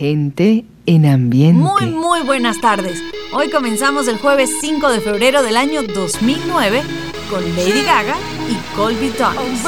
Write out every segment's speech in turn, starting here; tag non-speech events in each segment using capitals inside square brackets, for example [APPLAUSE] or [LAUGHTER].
Gente en ambiente. Muy, muy buenas tardes. Hoy comenzamos el jueves 5 de febrero del año 2009 con Lady Gaga y Colby Thomas.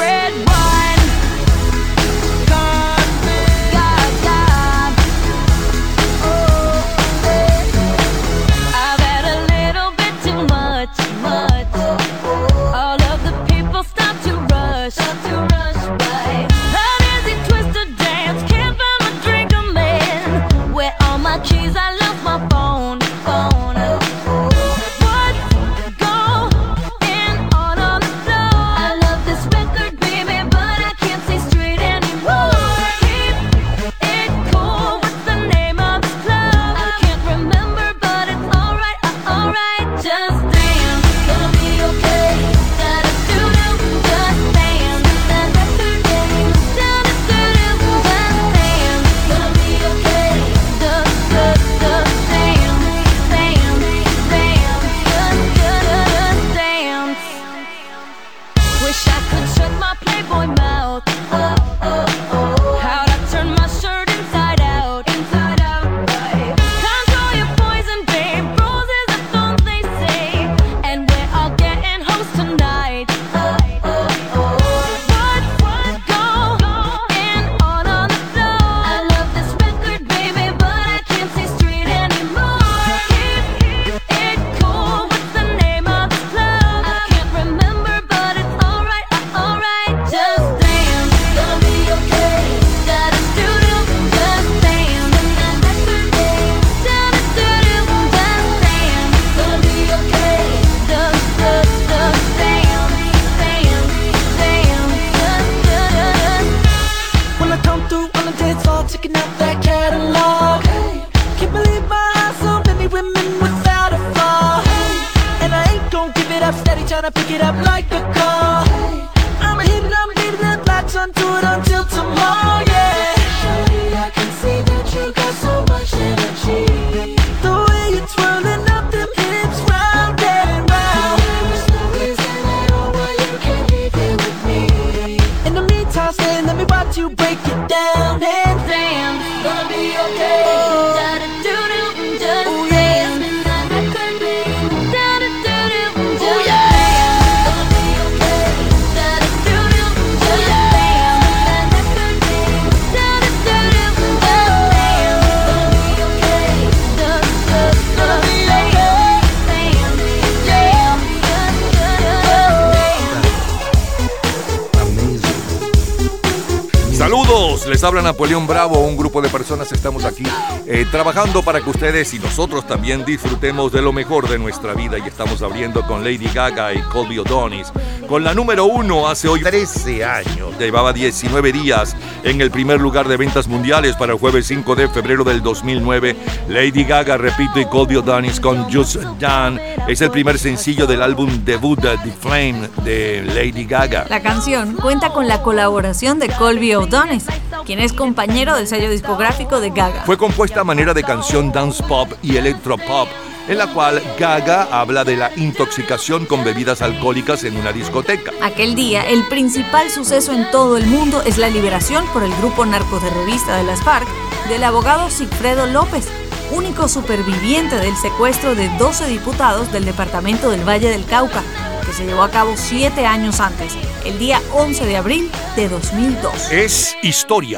Habla Napoleón Bravo, un grupo de personas estamos aquí eh, trabajando para que ustedes y nosotros también disfrutemos de lo mejor de nuestra vida y estamos abriendo con Lady Gaga y Colby O'Donis. Con la número uno hace hoy 13 años, llevaba 19 días en el primer lugar de ventas mundiales para el jueves 5 de febrero del 2009. Lady Gaga, repito, y Colby O'Donis con Just Dan es el primer sencillo del álbum debut The Flame de Lady Gaga. La canción cuenta con la colaboración de Colby O'Donis quien es compañero del sello discográfico de Gaga. Fue compuesta a manera de canción dance pop y electro pop en la cual Gaga habla de la intoxicación con bebidas alcohólicas en una discoteca. Aquel día, el principal suceso en todo el mundo es la liberación por el grupo narcoterrorista de las FARC del abogado Sigfredo López, único superviviente del secuestro de 12 diputados del departamento del Valle del Cauca, que se llevó a cabo siete años antes el día 11 de abril de 2002. Es historia.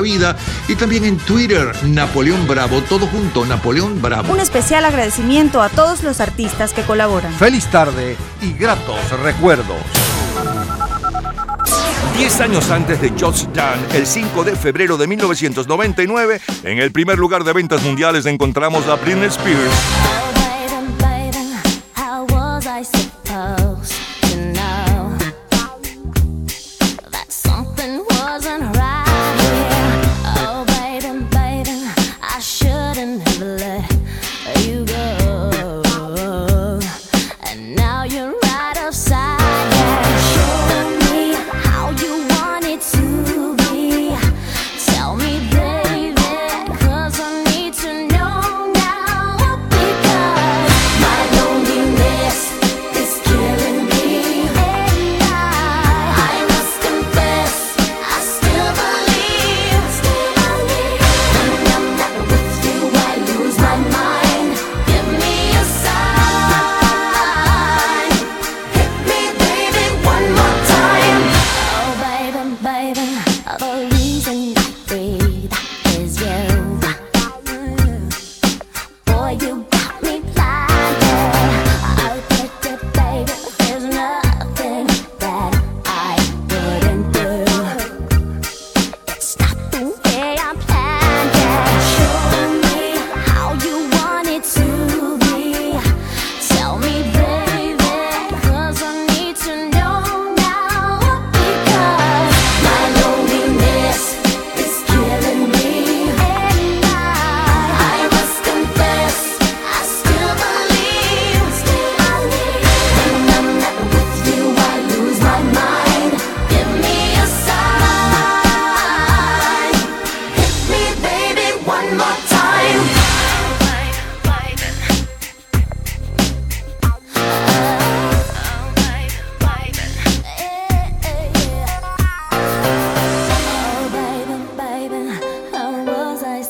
vida, y también en Twitter, Napoleón Bravo, todo junto, Napoleón Bravo. Un especial agradecimiento a todos los artistas que colaboran. Feliz tarde y gratos recuerdos. 10 años antes de Just Dance, el 5 de febrero de 1999, en el primer lugar de ventas mundiales encontramos a Britney Spears.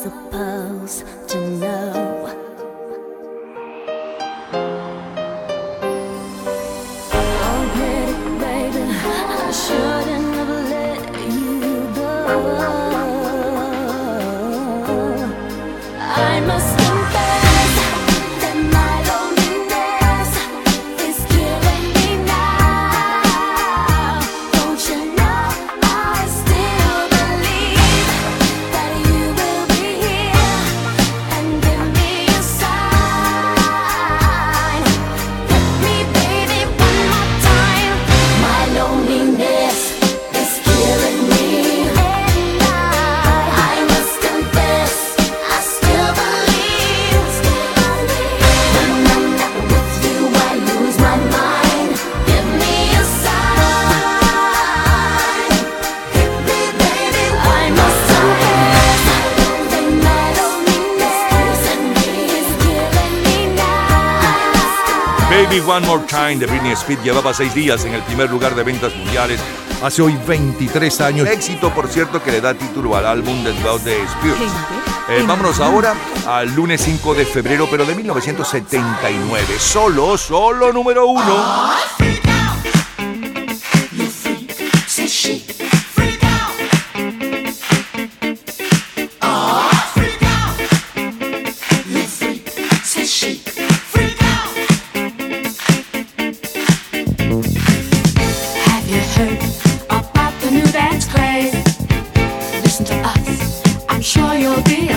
the. One More Time de Britney Spears llevaba seis días en el primer lugar de ventas mundiales hace hoy 23 años. Éxito, por cierto, que le da título al álbum del de Spears. Eh, vámonos ahora al lunes 5 de febrero, pero de 1979. Solo, solo número uno.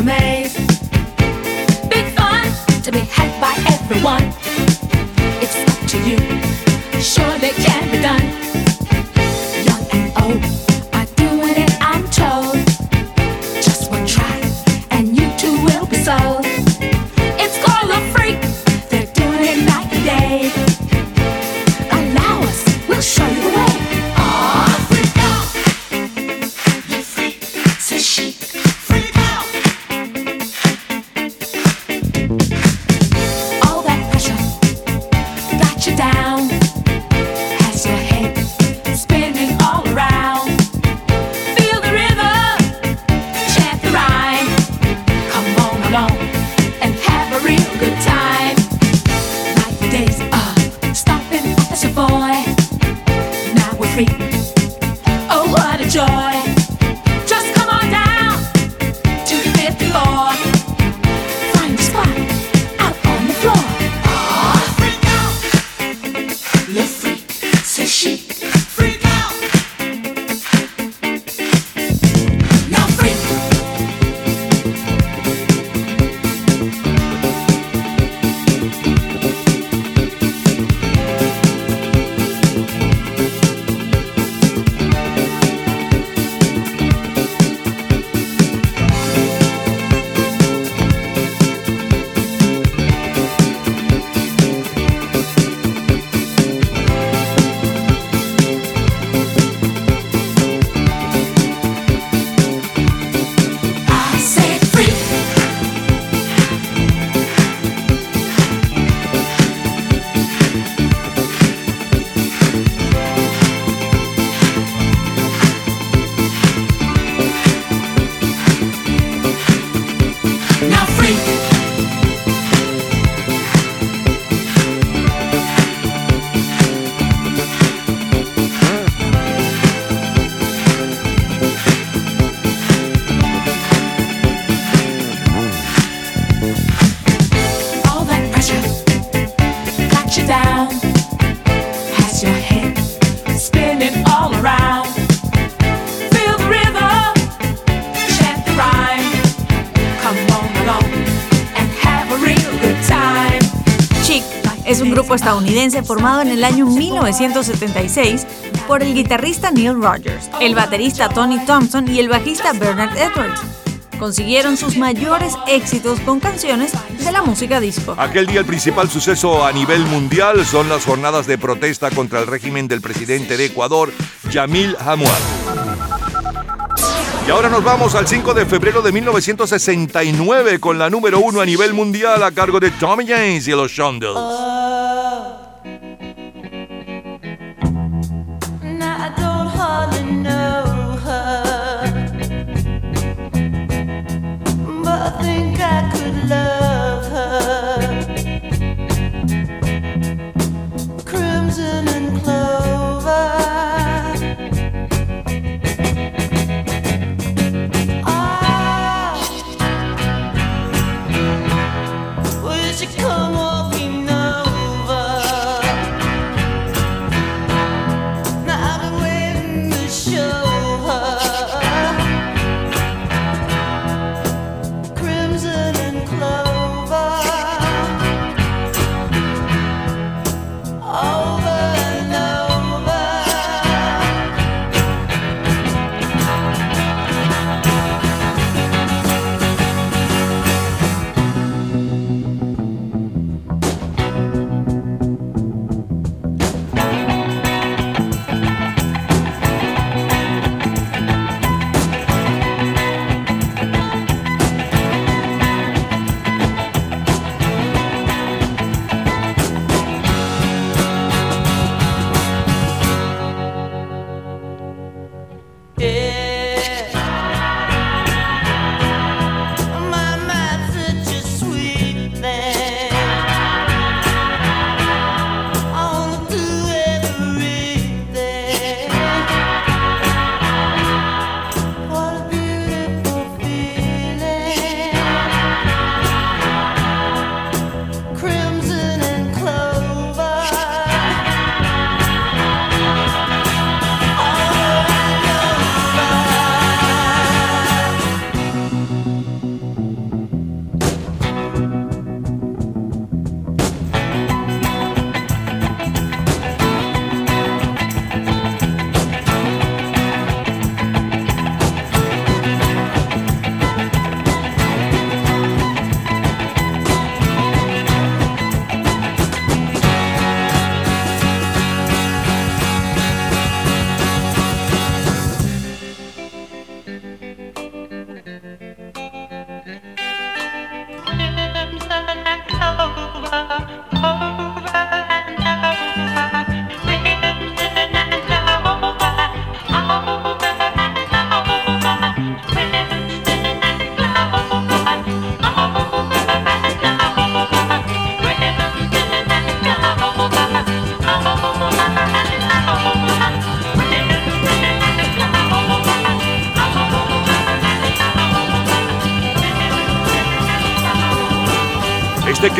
Big fun to be had by everyone. It's up to you. Sure es grupo estadounidense formado en el año 1976 por el guitarrista Neil Rogers, el baterista Tony Thompson y el bajista Bernard Edwards consiguieron sus mayores éxitos con canciones de la música disco. Aquel día el principal suceso a nivel mundial son las jornadas de protesta contra el régimen del presidente de Ecuador, Yamil Hamouad. Y ahora nos vamos al 5 de febrero de 1969 con la número uno a nivel mundial a cargo de Tommy James y los Shondells. i could love.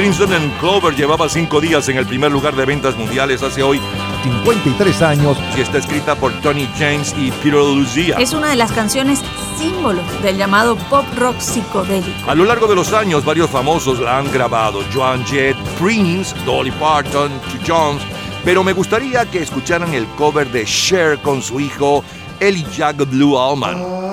Crimson and Clover llevaba cinco días en el primer lugar de ventas mundiales hace hoy 53 años y está escrita por Tony James y Peter Lucia. Es una de las canciones símbolo del llamado pop rock psicodélico. A lo largo de los años, varios famosos la han grabado: Joan Jett, Prince, Dolly Parton, Jones. Pero me gustaría que escucharan el cover de Cher con su hijo Elijah Blue Allman.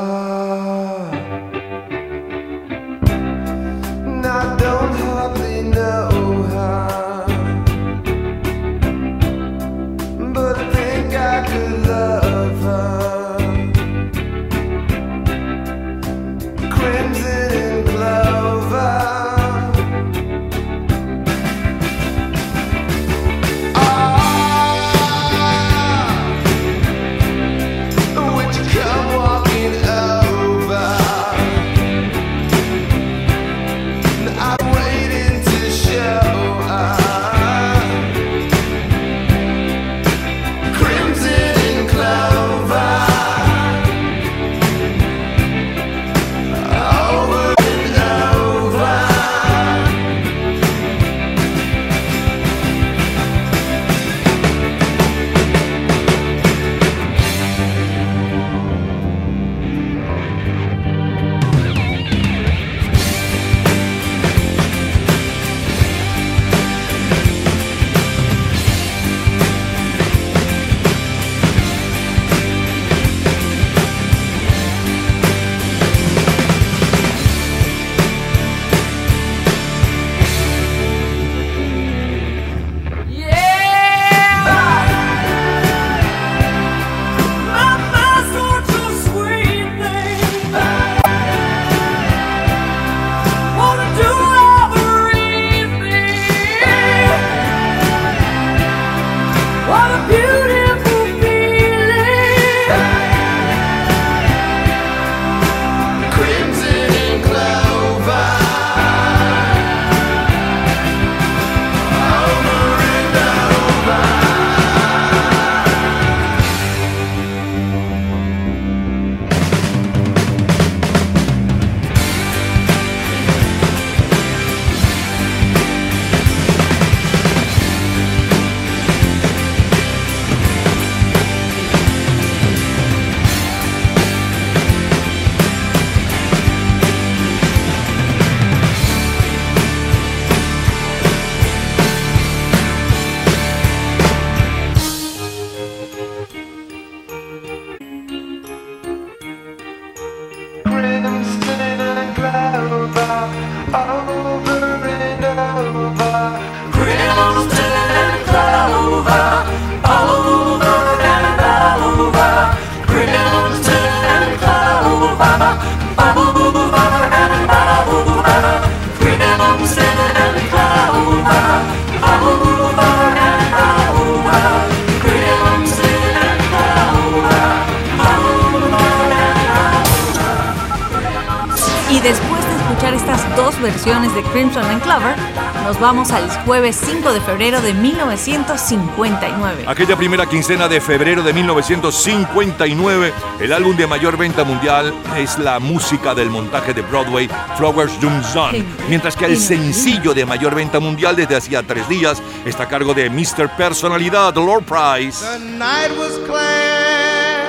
Jueves 5 de febrero de 1959. Aquella primera quincena de febrero de 1959, el álbum de mayor venta mundial es la música del montaje de Broadway, Flowers Doom Zone, mientras que el sencillo de mayor venta mundial desde hacía tres días está a cargo de Mr. Personalidad, Lord Price. The night was clear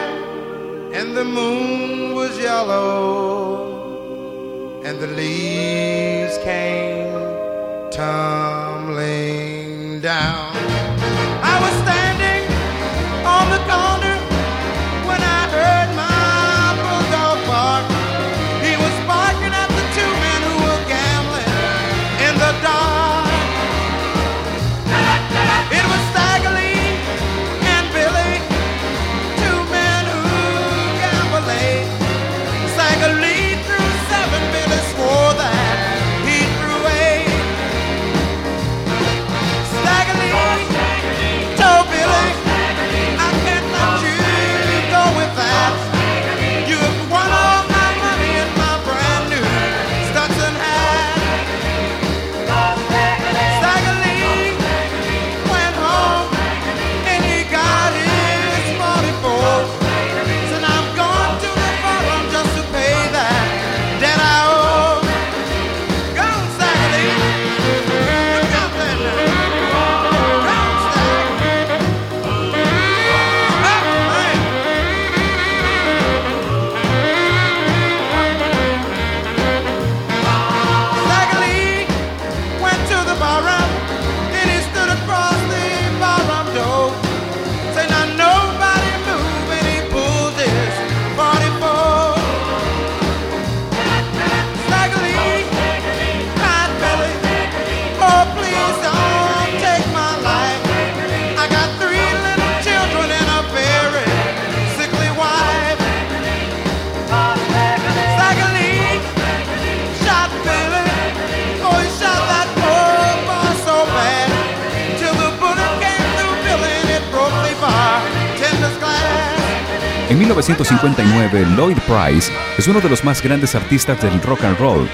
and the moon was yellow and the leaves came tumbling down. 1959, Lloyd Price es uno de los más grandes artistas del rock and roll.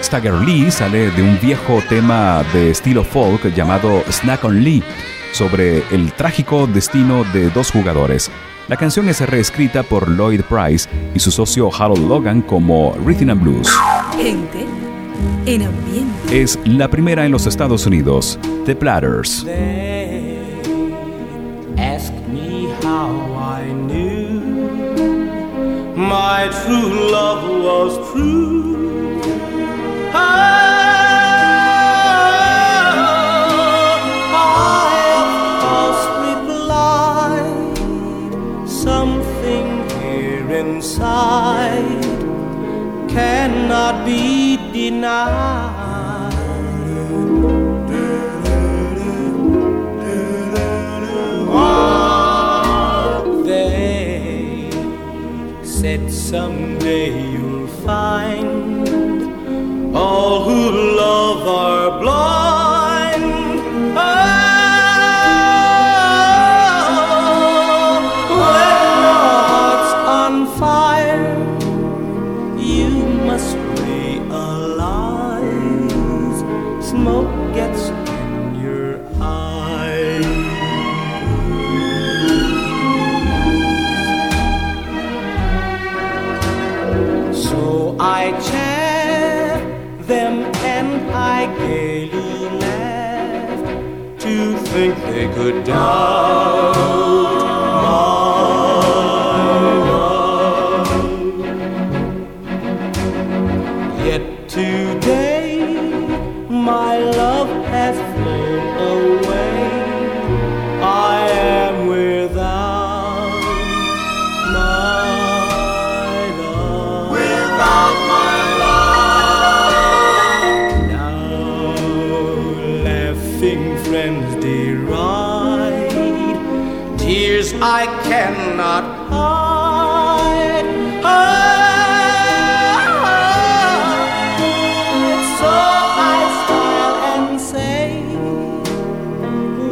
Stagger Lee sale de un viejo tema de estilo folk llamado Snack on Lee, sobre el trágico destino de dos jugadores. La canción es reescrita por Lloyd Price y su socio Harold Logan como Rhythm and Blues. Gente en ambiente. Es la primera en los Estados Unidos, The Platters. They ask me how I knew my true love was true. I, course, replied something here inside cannot be denied. Someday they tears I cannot hide. Oh, so I smile and say,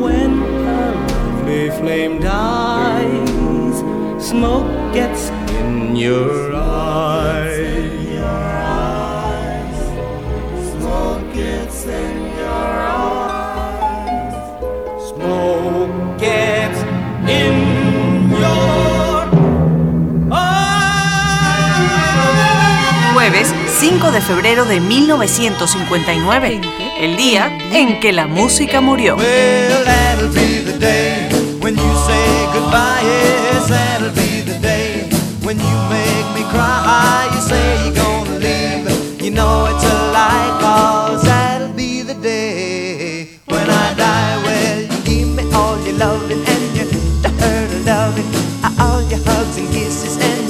when a lovely flame dies, smoke gets in your 5 de febrero de 1959, el día en que la música murió. Well, that'll be the day when you say goodbye. Yes, that'll be the day when you make me cry. You say you're gonna leave. You know it's a lie, cause that'll be the day when I die. Well, you give me all your loving and your dirty loving, all your hugs and kisses and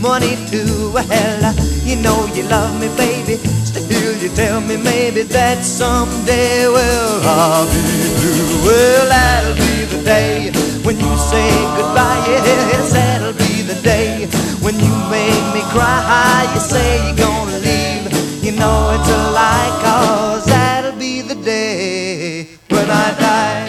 money too. Well, you know you love me, baby. Still, you tell me maybe that someday, well, I'll be blue. Well, that'll be the day when you say goodbye. Yes, that'll be the day when you make me cry. You say you're gonna leave. You know it's a lie, cause that'll be the day when I die.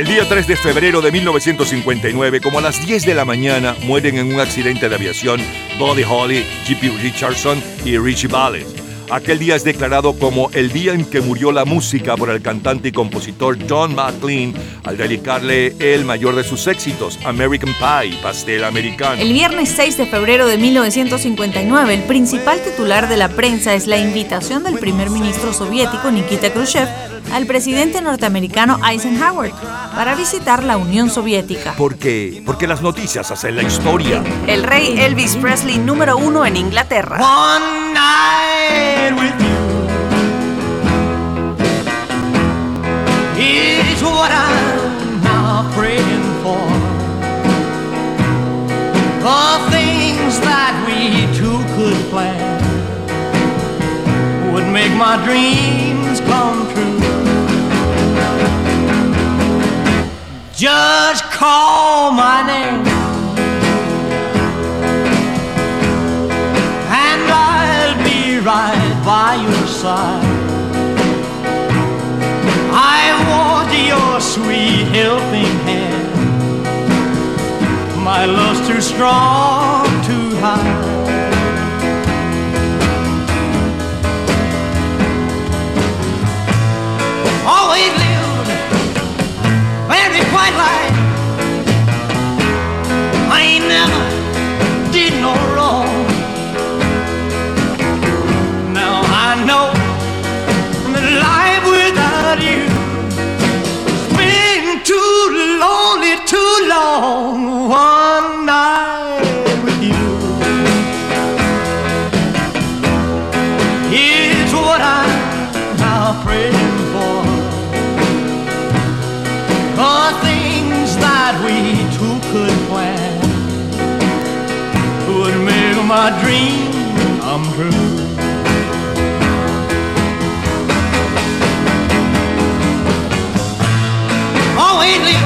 El día 3 de febrero de 1959, como a las 10 de la mañana, mueren en un accidente de aviación Buddy Holly, J.P. Richardson y Richie Valens. Aquel día es declarado como el día en que murió la música por el cantante y compositor John McLean al dedicarle el mayor de sus éxitos, American Pie, pastel americano. El viernes 6 de febrero de 1959, el principal titular de la prensa es la invitación del primer ministro soviético Nikita Khrushchev al presidente norteamericano Eisenhower para visitar la Unión Soviética. ¿Por qué? Porque las noticias hacen la historia. El rey Elvis Presley número uno en Inglaterra. One night with you is what I'm now praying for. The things that we two could plan would make my dreams come true. Just call my name. and I'll be right by your side. I want your sweet helping hand. My love's too strong to hide. Always lived very quite right. I ain't never did no wrong. Now I know that life without you has been too lonely, too long. my dream come true. Oh, ain't it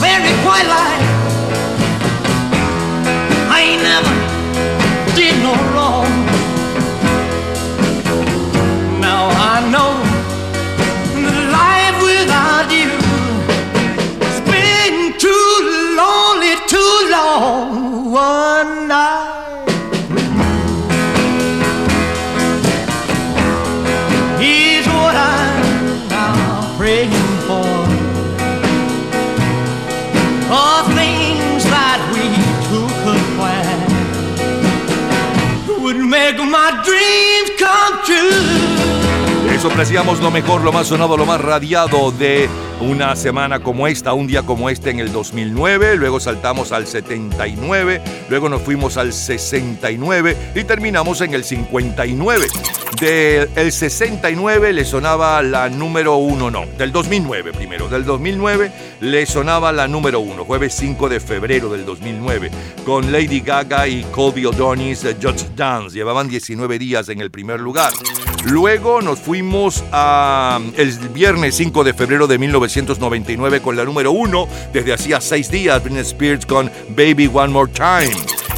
very quite like true. Eso apreciamos lo mejor, lo más sonado, lo más radiado de una semana como esta, un día como este en el 2009, luego saltamos al 79, luego nos fuimos al 69 y terminamos en el 59. Del 69 le sonaba la número uno, no, del 2009 primero, del 2009 le sonaba la número uno, jueves 5 de febrero del 2009, con Lady Gaga y Colby O'Donis, eh, Just Dance, llevaban 19 días en el primer lugar. Luego nos fuimos a el viernes 5 de febrero de 1999 con la número uno, desde hacía seis días, Britney Spears con Baby One More Time.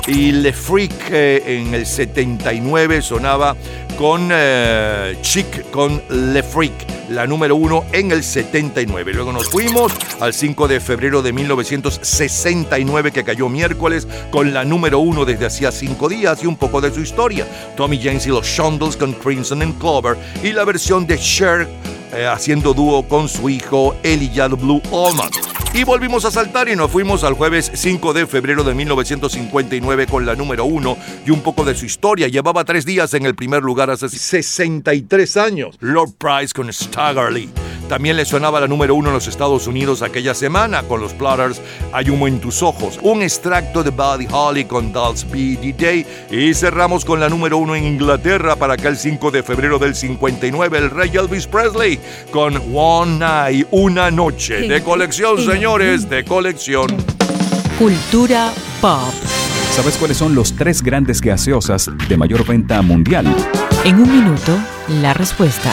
Y Le Freak eh, en el 79 sonaba con eh, Chic con Le Freak, la número uno en el 79. Luego nos fuimos al 5 de febrero de 1969 que cayó miércoles con la número uno desde hacía cinco días y un poco de su historia. Tommy James y los Shondells con Crimson and Clover y la versión de Cher eh, haciendo dúo con su hijo Elijah Blue Allman. Y volvimos a saltar y nos fuimos al jueves 5 de febrero de 1959 con la número uno y un poco de su historia. Llevaba tres días en el primer lugar hace 63 años. Lord Price con Staggerly. También le sonaba la número uno en los Estados Unidos aquella semana con los Platters Hay humo en tus ojos. Un extracto de Buddy Holly con Dolls Beady Day. Y cerramos con la número uno en Inglaterra para aquel 5 de febrero del 59, el rey Elvis Presley con One Night, una noche de colección, señores, de colección. Cultura pop. ¿Sabes cuáles son los tres grandes gaseosas de mayor venta mundial? En un minuto, la respuesta.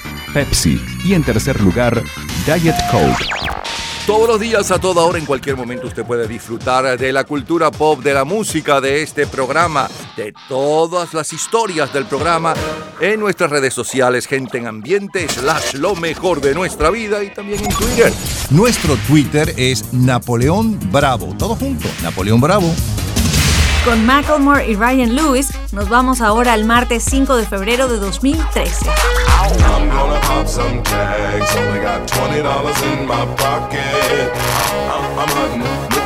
Pepsi y en tercer lugar Diet Coke. Todos los días, a toda hora, en cualquier momento, usted puede disfrutar de la cultura pop, de la música, de este programa, de todas las historias del programa en nuestras redes sociales, gente en ambiente, slash lo mejor de nuestra vida y también en Twitter. Nuestro Twitter es Napoleón Bravo. Todo junto, Napoleón Bravo. Con Macklemore y Ryan Lewis, nos vamos ahora al martes 5 de febrero de 2013.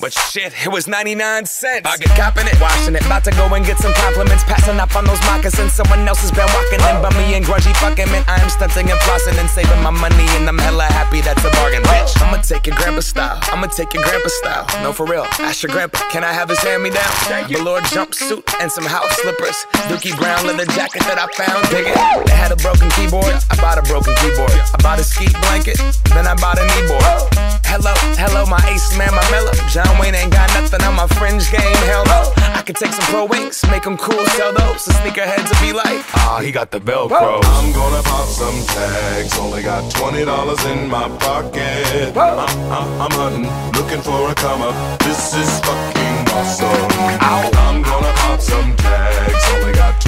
But shit, it was 99 cents. I get copping it, washing it. About to go and get some compliments. Passing up on those moccasins. Someone else has been walking in. Bummy and grungy fucking man. I am stunting and flossing and saving my money. And I'm hella happy that's a bargain, bitch. Oh, I'ma take your grandpa style. I'ma take your grandpa style. No, for real. Ask your grandpa, can I have his hand me down? Velour jumpsuit and some house slippers. Dookie brown leather jacket that I found. Dig it. They had a broken keyboard. I bought a broken keyboard. I bought a ski blanket. Then I bought a kneeboard. Hello, hello, my ace man, my mellow. John Wayne ain't got nothing on my fringe game. Hell no. I could take some pro wings, make them cool, sell those. The sneakerheads will be like, ah, he got the Velcro. I'm gonna pop some tags. Only got twenty dollars in my pocket. I'm, I'm, I'm hunting, looking for a come up. This is fucking awesome. I'm gonna pop some tags. Only got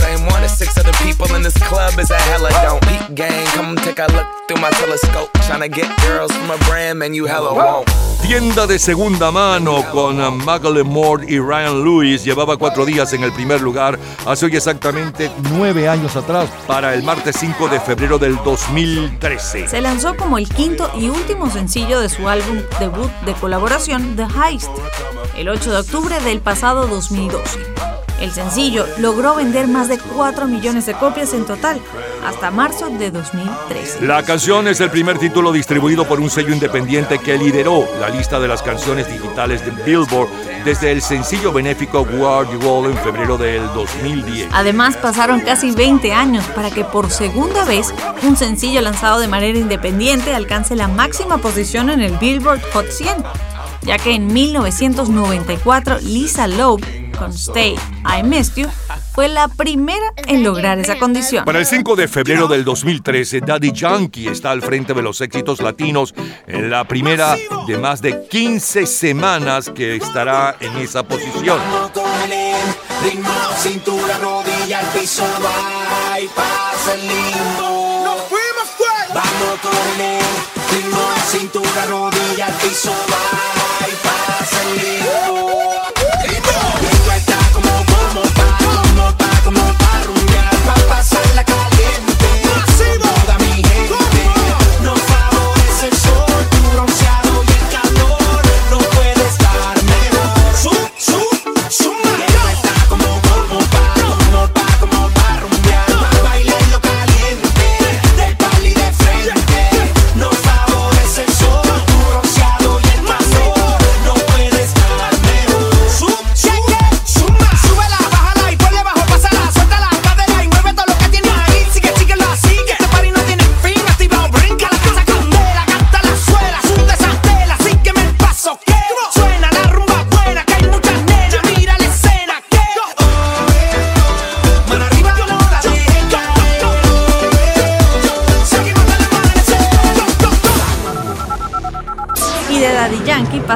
same one as six other people in this club is a hella don't. Peak gang, come take a look through my telescope. Tryna get girls from a brand, man, you hella won't. Tienda de segunda mano con Macklemore y Ryan Lewis llevaba cuatro días en el primer lugar hace hoy exactamente nueve años atrás para el martes 5 de febrero del 2013. Se lanzó como el quinto y último sencillo de su álbum debut de colaboración The Heist, el 8 de octubre del pasado 2012. El sencillo logró vender más de 4 millones de copias en total hasta marzo de 2013. La canción es el primer título distribuido por un sello independiente que lideró la lista de las canciones digitales de Billboard desde el sencillo benéfico Where You All en febrero del 2010. Además, pasaron casi 20 años para que por segunda vez un sencillo lanzado de manera independiente alcance la máxima posición en el Billboard Hot 100, ya que en 1994 Lisa Loeb con Stay I Missed You fue la primera en lograr esa condición. Para el 5 de febrero del 2013, Daddy Yankee está al frente de los éxitos latinos en la primera de más de 15 semanas que estará en esa posición. Vamos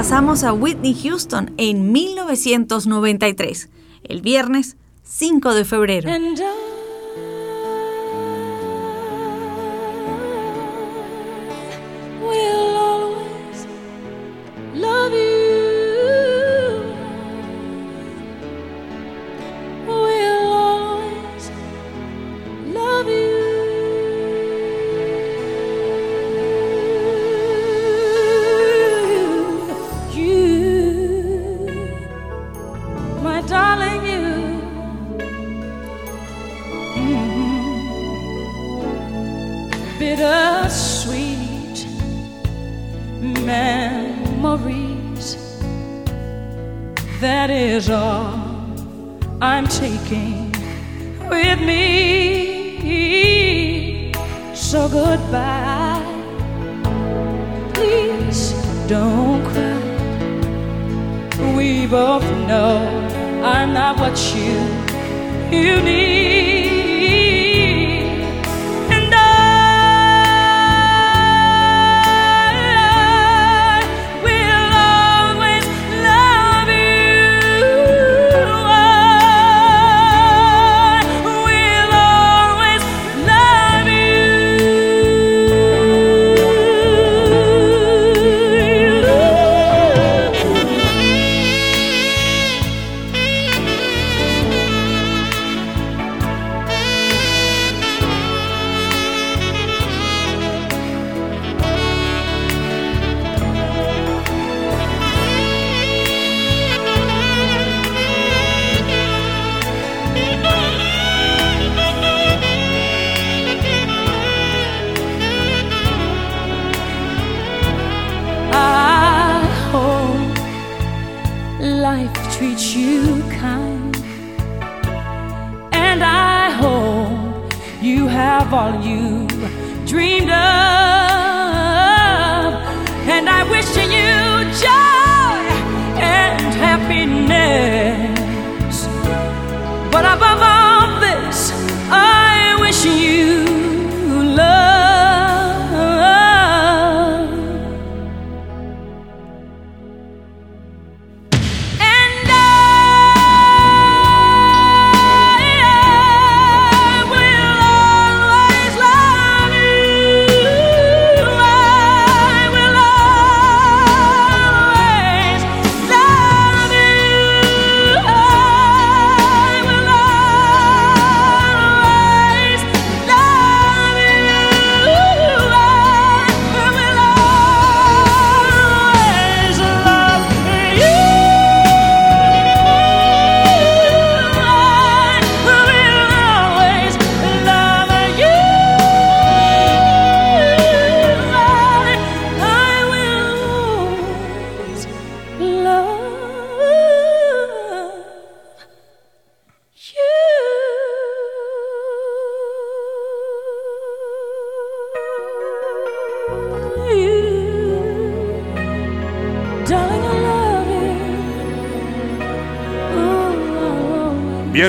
Pasamos a Whitney Houston en 1993, el viernes 5 de febrero.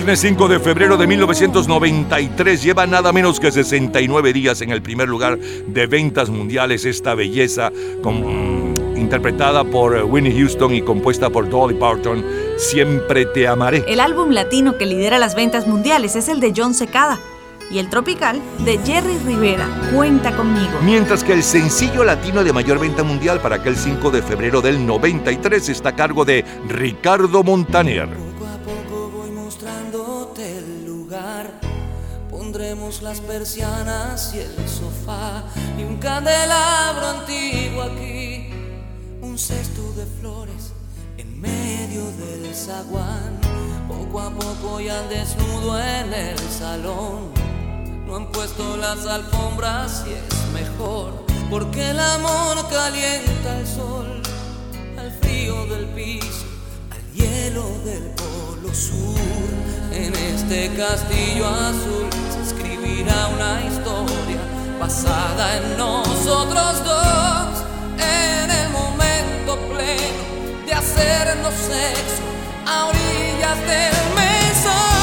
Viernes 5 de febrero de 1993 lleva nada menos que 69 días en el primer lugar de ventas mundiales esta belleza con, interpretada por Winnie Houston y compuesta por Dolly Parton, Siempre te amaré. El álbum latino que lidera las ventas mundiales es el de John Secada y el tropical de Jerry Rivera, Cuenta conmigo. Mientras que el sencillo latino de mayor venta mundial para aquel 5 de febrero del 93 está a cargo de Ricardo Montaner. Las persianas y el sofá y un candelabro antiguo aquí, un cesto de flores en medio del zaguán. Poco a poco y al desnudo en el salón. No han puesto las alfombras y es mejor, porque el amor calienta el sol, al frío del piso, al hielo del En este castillo azul se escribirá una historia basada en nosotros dos, en el momento pleno de hacernos sexo a orillas del mesón.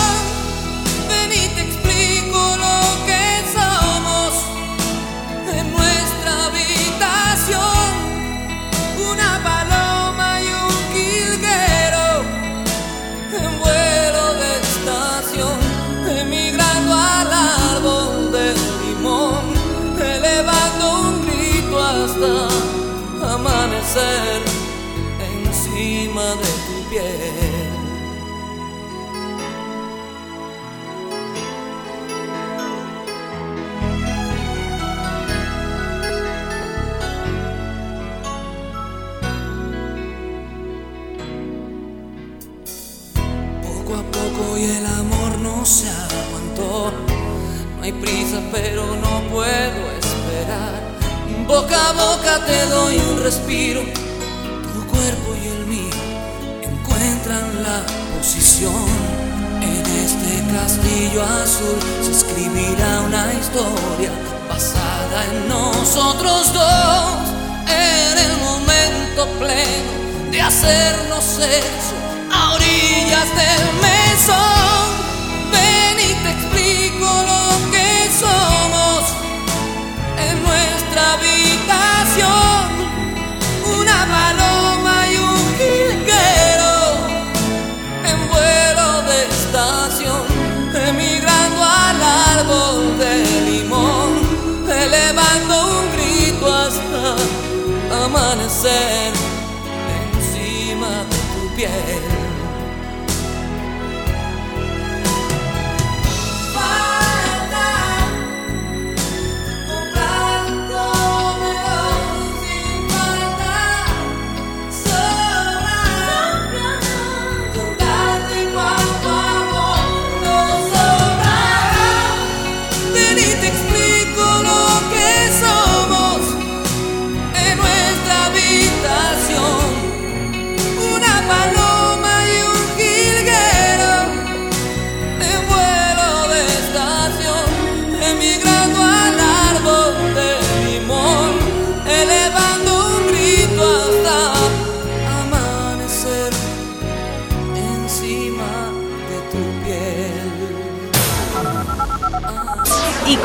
Hay prisa, pero no puedo esperar. Boca a boca te doy un respiro. Tu cuerpo y el mío encuentran la posición. En este castillo azul se escribirá una historia basada en nosotros dos. En el momento pleno de hacernos sexo a orillas del mesón. Somos en nuestra habitación. Una paloma y un jilguero en vuelo de estación, emigrando al árbol de limón, elevando un grito hasta amanecer encima de tu piel.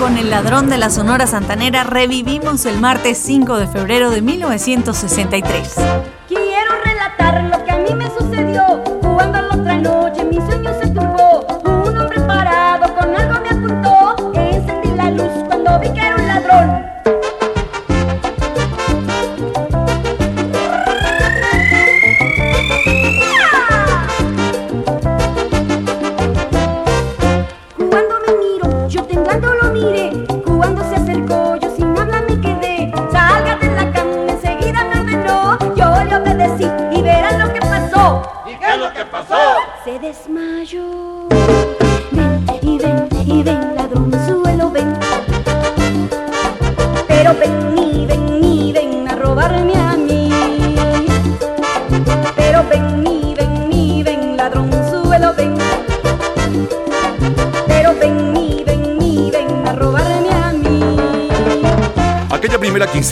Con el ladrón de la Sonora Santanera revivimos el martes 5 de febrero de 1963.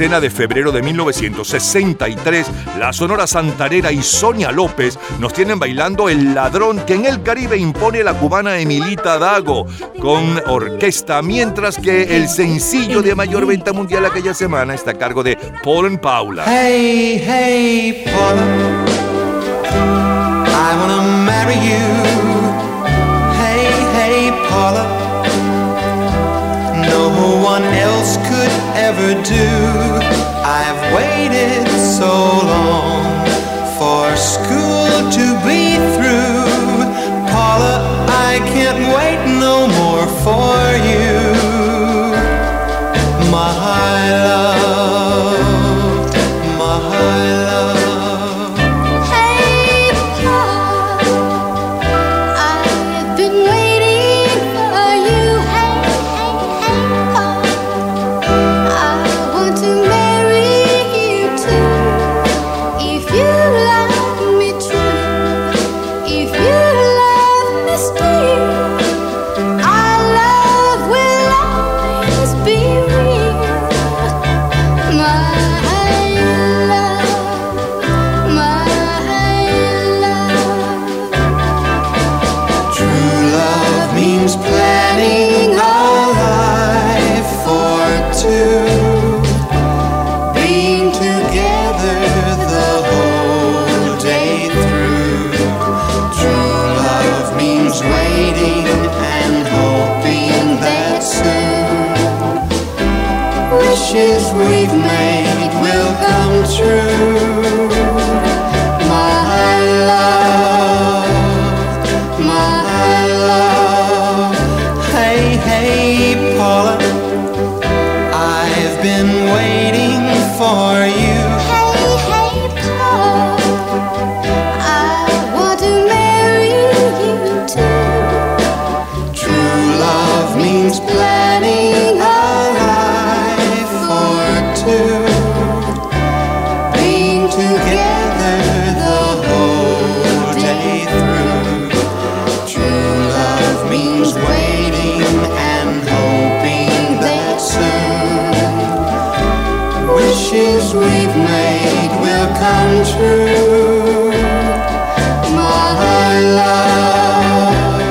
Quincena de febrero de 1963, la Sonora Santanera y Sonia López nos tienen bailando El Ladrón que en el Caribe impone la cubana Emilita Dago con orquesta, mientras que el sencillo de mayor venta mundial aquella semana está a cargo de Paul and Paula. Hey, hey, Paula, I wanna marry you. Hey, hey, Paula, could ever do. I've waited so long for school to be through. Paula, I can't wait no more for you.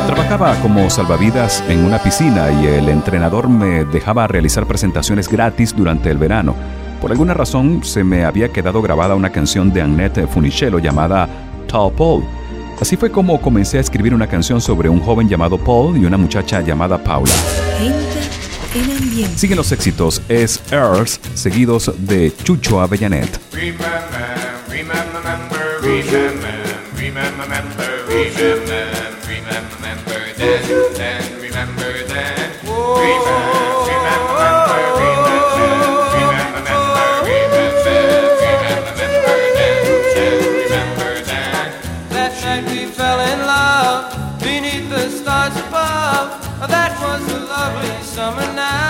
Trabajaba como salvavidas en una piscina y el entrenador me dejaba realizar presentaciones gratis durante el verano. Por alguna razón se me había quedado grabada una canción de Annette Funicello llamada Tall Paul. Así fue como comencé a escribir una canción sobre un joven llamado Paul y una muchacha llamada Paula. Siguen los éxitos Es Earth, seguidos de Chucho Avellanet. Remember, remember, remember, remember, remember, remember, remember then, then, remember then. Remember, remember, remember, remember, remember, remember then, then, remember then. That night we fell in love beneath the stars above. That was a lovely summer night.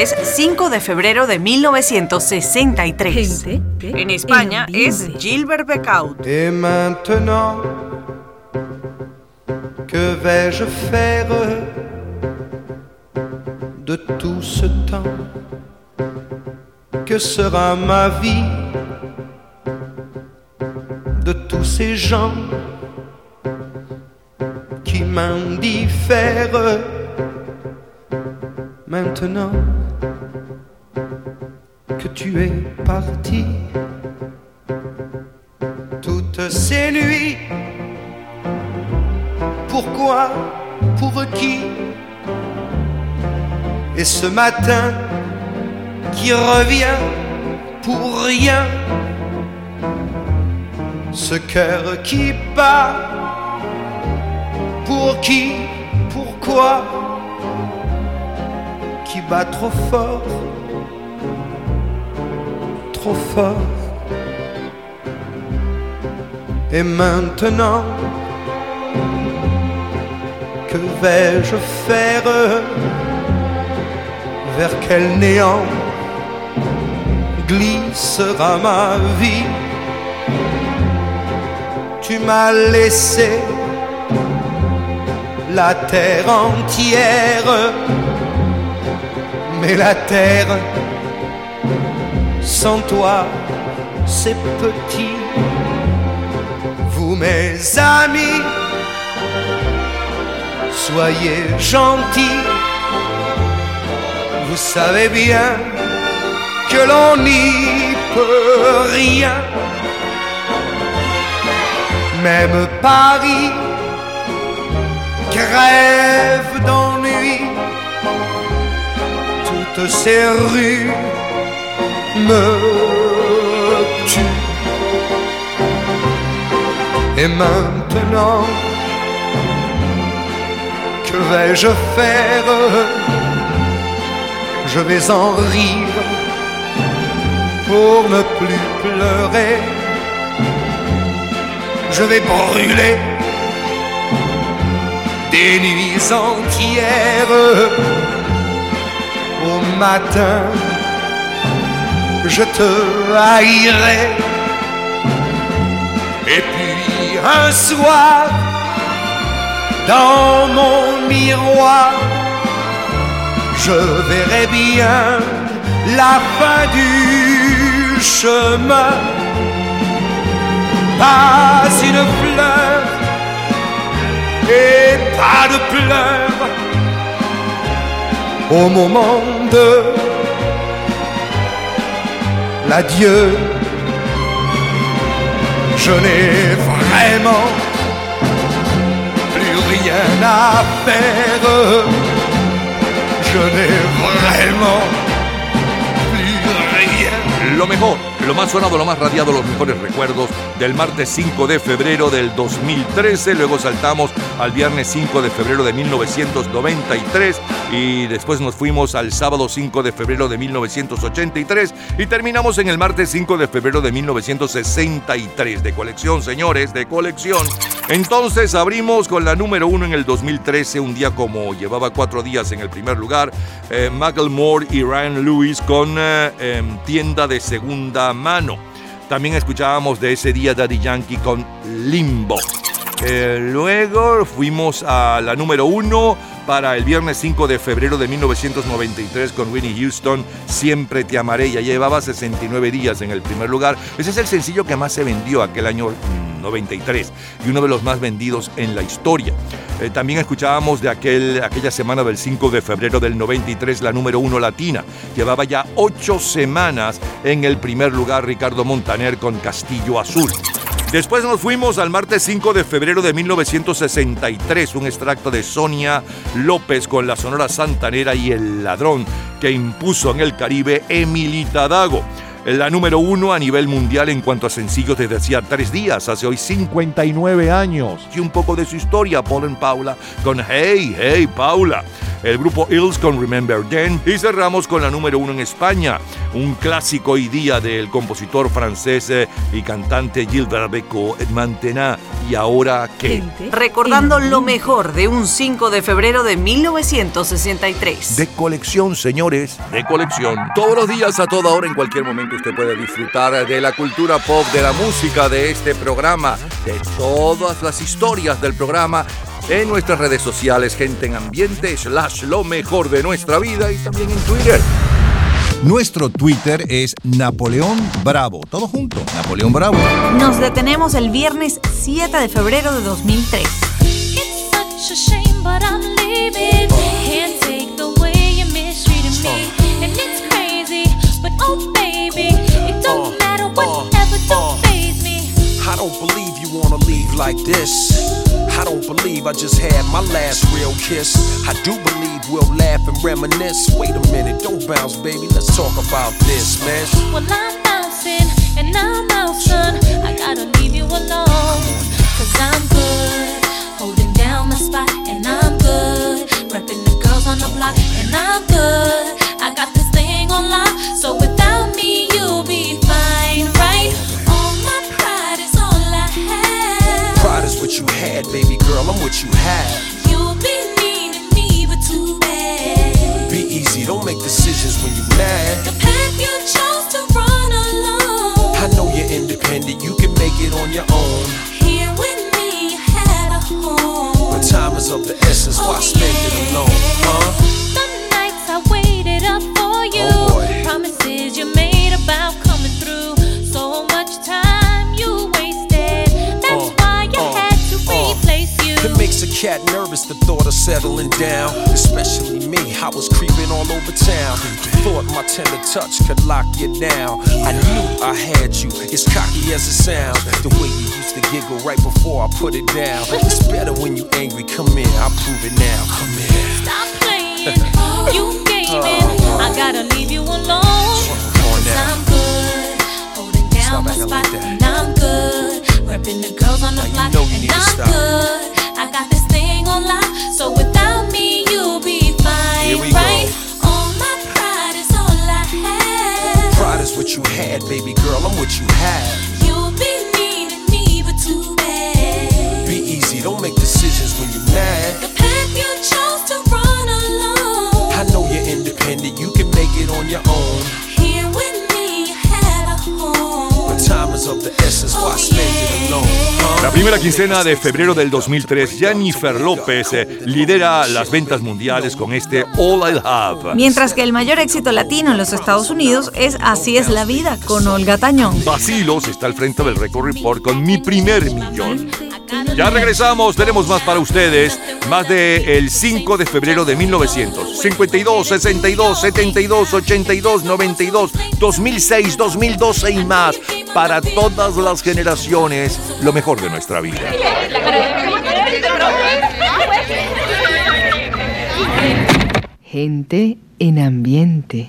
martes 5 de febrero de 1963. En España es Gilbert Becaud. Et maintenant, que vais-je faire de tout ce temps Que sera ma vie de tous ces gens qui m'indiffèrent Maintenant que tu es parti, toutes ces nuits, pourquoi, pour qui? Et ce matin qui revient pour rien, ce cœur qui bat, pour qui, pourquoi? Qui bat trop fort, Et maintenant, que vais-je faire Vers quel néant glissera ma vie? Tu m'as laissé la terre entière mais la terre, sans toi, c'est petit. Vous, mes amis, soyez gentils. Vous savez bien que l'on n'y peut rien. Même Paris crève d'ennui toutes ces rues me tuent. Et maintenant, que vais-je faire? Je vais en rire pour ne plus pleurer. Je vais brûler des nuits entières au matin, je te haïrai. Et puis un soir, dans mon miroir, je verrai bien la fin du chemin. Pas une fleur et pas de pleurs au moment de l'adieu. Je n'ai vraiment plus rien à faire. Je n'ai vraiment plus rien. Lo mejor, lo más sonado, lo más radiado, los mejores recuerdos del martes 5 de febrero del 2013. Luego saltamos al viernes 5 de febrero de 1993 y después nos fuimos al sábado 5 de febrero de 1983 y terminamos en el martes 5 de febrero de 1963. De colección, señores, de colección. Entonces abrimos con la número uno en el 2013, un día como llevaba cuatro días en el primer lugar, eh, Macklemore y Ryan Lewis con eh, em, tienda de segunda mano. También escuchábamos de ese día Daddy Yankee con Limbo. Eh, luego fuimos a la número uno para el viernes 5 de febrero de 1993 con Winnie Houston, Siempre te amaré. Ya llevaba 69 días en el primer lugar. Ese es el sencillo que más se vendió aquel año mm, 93 y uno de los más vendidos en la historia. Eh, también escuchábamos de aquel, aquella semana del 5 de febrero del 93 la número uno latina. Llevaba ya ocho semanas en el primer lugar Ricardo Montaner con Castillo Azul. Después nos fuimos al martes 5 de febrero de 1963, un extracto de Sonia López con la Sonora Santanera y El Ladrón que impuso en el Caribe Emilita Dago. La número uno a nivel mundial en cuanto a sencillos desde hacía tres días, hace hoy 59 años. Y un poco de su historia, Paul and Paula, con Hey, Hey, Paula. el grupo Hills con Remember Then y cerramos con la número uno en España, un clásico hoy día del compositor francés eh, y cantante Gilbert Beco, Mantena. ¿Y ahora qué? Recordando lo mejor de un 5 de febrero de 1963. De colección, señores, de colección. Todos los días, a toda hora, en cualquier momento, usted puede disfrutar de la cultura pop, de la música, de este programa, de todas las historias del programa en nuestras redes sociales, gente en ambiente, slash lo mejor de nuestra vida y también en Twitter. Nuestro Twitter es Napoleón Bravo. Todo junto, Napoleón Bravo. Nos detenemos el viernes 7 de febrero de 2003. such a shame, but I'm leaving. Can't take the way you mistreated me, and it's crazy, but oh baby, it don't matter whatever, don't faze me. I don't believe you wanna leave like this. I don't believe I just had my last real kiss. I do believe we'll laugh and reminisce. Wait a minute, don't bounce, baby. Let's talk about this, man. Well, I'm bouncing and I'm out, son. I gotta leave you alone, cause I'm good, holding down my spot, and I'm good, repping the girls on the block, and I'm good. I got this thing on lock, so without girl. I'm what you have. You'll be needing me, but too bad. Be easy, don't make decisions when you're mad. The path you chose to run alone. I know you're independent, you can make it on your own. Here with me, you had a home. But time is of the essence, why oh, spend it alone, huh? The nights I waited up for you. Oh, boy. Promises you made cat nervous the thought of settling down. Especially me, I was creeping all over town. Thought my tender touch could lock you down. I knew I had you, as cocky as it sounds. The way you used to giggle right before I put it down. It's better when you angry. Come in, I'll prove it now. Come in. Stop playing. [LAUGHS] you gaming. Oh. I gotta leave you alone. Cause I'm good. Holding down my spot. and I'm good. Repping the girls on the block. know you and I'm stop. good. I got this thing on lock. So without me, you'll be fine. We go. right? All my pride is all I have. Pride is what you had, baby girl. I'm what you have. You'll be needing me, but too bad. Be easy, don't make decisions when you're mad. La primera quincena de febrero del 2003, Jennifer López eh, lidera las ventas mundiales con este All I Have. Mientras que el mayor éxito latino en los Estados Unidos es Así es la vida con Olga Tañón. Vacilos está al frente del Record Report con mi primer millón. Ya regresamos, tenemos más para ustedes. Más de el 5 de febrero de 1900, 52, 62, 72, 82, 92, 2006, 2012 y más. Para todas las generaciones, lo mejor de nuestra vida. Gente en ambiente.